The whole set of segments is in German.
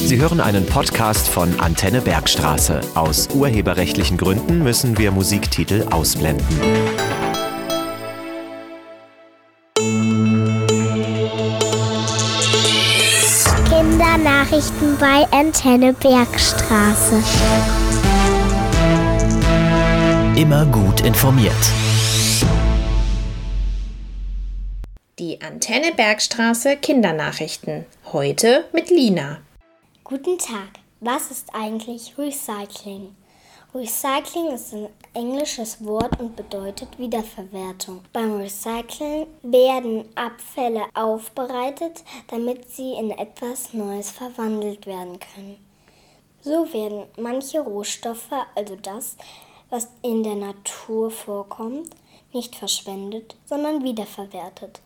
Sie hören einen Podcast von Antenne Bergstraße. Aus urheberrechtlichen Gründen müssen wir Musiktitel ausblenden. Kindernachrichten bei Antenne Bergstraße. Immer gut informiert. Die Antenne Bergstraße Kindernachrichten. Heute mit Lina. Guten Tag. Was ist eigentlich Recycling? Recycling ist ein englisches Wort und bedeutet Wiederverwertung. Beim Recycling werden Abfälle aufbereitet, damit sie in etwas Neues verwandelt werden können. So werden manche Rohstoffe, also das, was in der Natur vorkommt, nicht verschwendet, sondern wiederverwertet.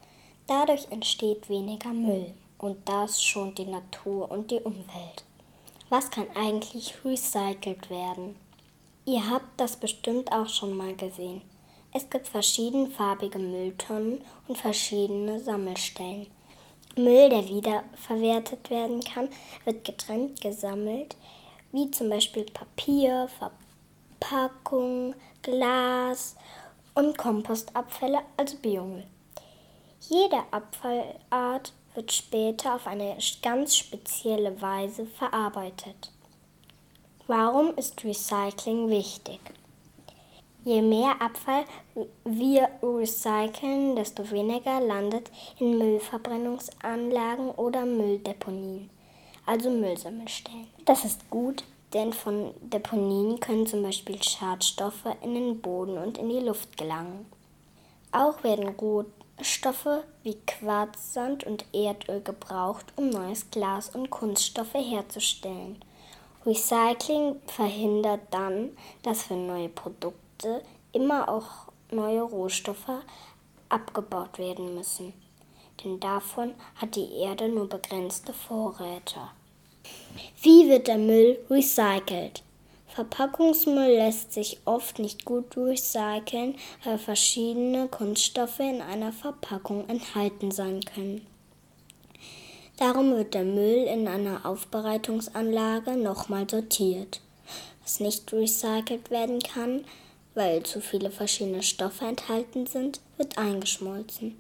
Dadurch entsteht weniger Müll und das schont die Natur und die Umwelt. Was kann eigentlich recycelt werden? Ihr habt das bestimmt auch schon mal gesehen. Es gibt verschiedenfarbige Mülltonnen und verschiedene Sammelstellen. Müll, der wiederverwertet werden kann, wird getrennt gesammelt, wie zum Beispiel Papier, Verpackung, Glas und Kompostabfälle, also Biomüll. Jede Abfallart wird später auf eine ganz spezielle Weise verarbeitet. Warum ist Recycling wichtig? Je mehr Abfall wir recyceln, desto weniger landet in Müllverbrennungsanlagen oder Mülldeponien, also Müllsammelstellen. Das ist gut, denn von Deponien können zum Beispiel Schadstoffe in den Boden und in die Luft gelangen. Auch werden Rohstoffe wie Quarzsand und Erdöl gebraucht, um neues Glas und Kunststoffe herzustellen. Recycling verhindert dann, dass für neue Produkte immer auch neue Rohstoffe abgebaut werden müssen. Denn davon hat die Erde nur begrenzte Vorräte. Wie wird der Müll recycelt? Verpackungsmüll lässt sich oft nicht gut recyceln, weil verschiedene Kunststoffe in einer Verpackung enthalten sein können. Darum wird der Müll in einer Aufbereitungsanlage nochmal sortiert. Was nicht recycelt werden kann, weil zu viele verschiedene Stoffe enthalten sind, wird eingeschmolzen.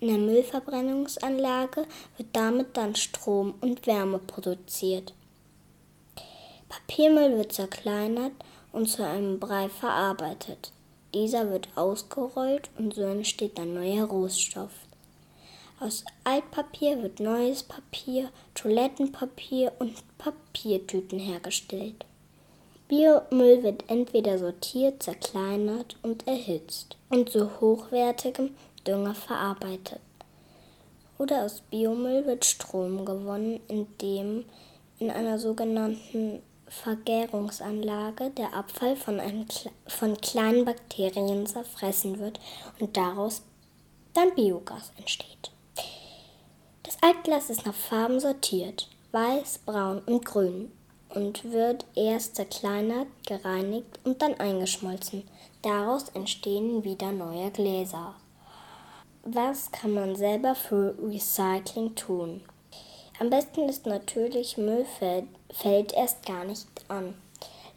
In der Müllverbrennungsanlage wird damit dann Strom und Wärme produziert. Papiermüll wird zerkleinert und zu einem Brei verarbeitet. Dieser wird ausgerollt und so entsteht ein neuer Rohstoff. Aus Altpapier wird neues Papier, Toilettenpapier und Papiertüten hergestellt. Biomüll wird entweder sortiert, zerkleinert und erhitzt und zu hochwertigem Dünger verarbeitet. Oder aus Biomüll wird Strom gewonnen, indem in einer sogenannten Vergärungsanlage der Abfall von, einem, von kleinen Bakterien zerfressen wird und daraus dann Biogas entsteht. Das Altglas ist nach Farben sortiert, weiß, braun und grün und wird erst zerkleinert, gereinigt und dann eingeschmolzen. Daraus entstehen wieder neue Gläser. Was kann man selber für Recycling tun? Am besten ist natürlich Müll fällt erst gar nicht an.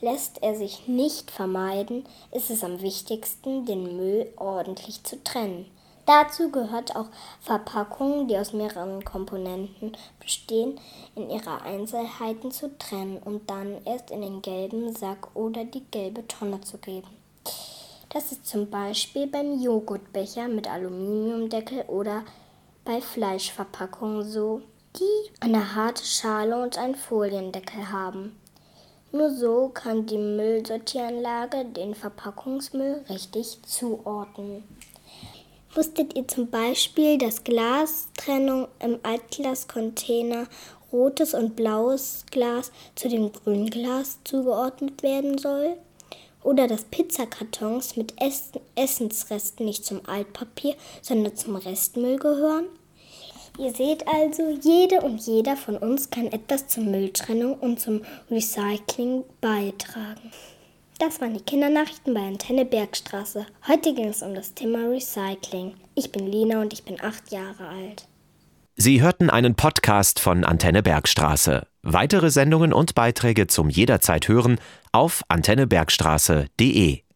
Lässt er sich nicht vermeiden, ist es am wichtigsten, den Müll ordentlich zu trennen. Dazu gehört auch Verpackungen, die aus mehreren Komponenten bestehen, in ihre Einzelheiten zu trennen und dann erst in den gelben Sack oder die gelbe Tonne zu geben. Das ist zum Beispiel beim Joghurtbecher mit Aluminiumdeckel oder bei Fleischverpackungen so die eine harte Schale und einen Foliendeckel haben. Nur so kann die Müllsortieranlage den Verpackungsmüll richtig zuordnen. Wusstet ihr zum Beispiel, dass Glastrennung im Altglascontainer rotes und blaues Glas zu dem grünen Glas zugeordnet werden soll? Oder dass Pizzakartons mit Essensresten nicht zum Altpapier, sondern zum Restmüll gehören? Ihr seht also, jede und jeder von uns kann etwas zur Mülltrennung und zum Recycling beitragen. Das waren die Kindernachrichten bei Antenne Bergstraße. Heute ging es um das Thema Recycling. Ich bin Lina und ich bin acht Jahre alt. Sie hörten einen Podcast von Antenne Bergstraße. Weitere Sendungen und Beiträge zum jederzeit hören auf antennebergstraße.de.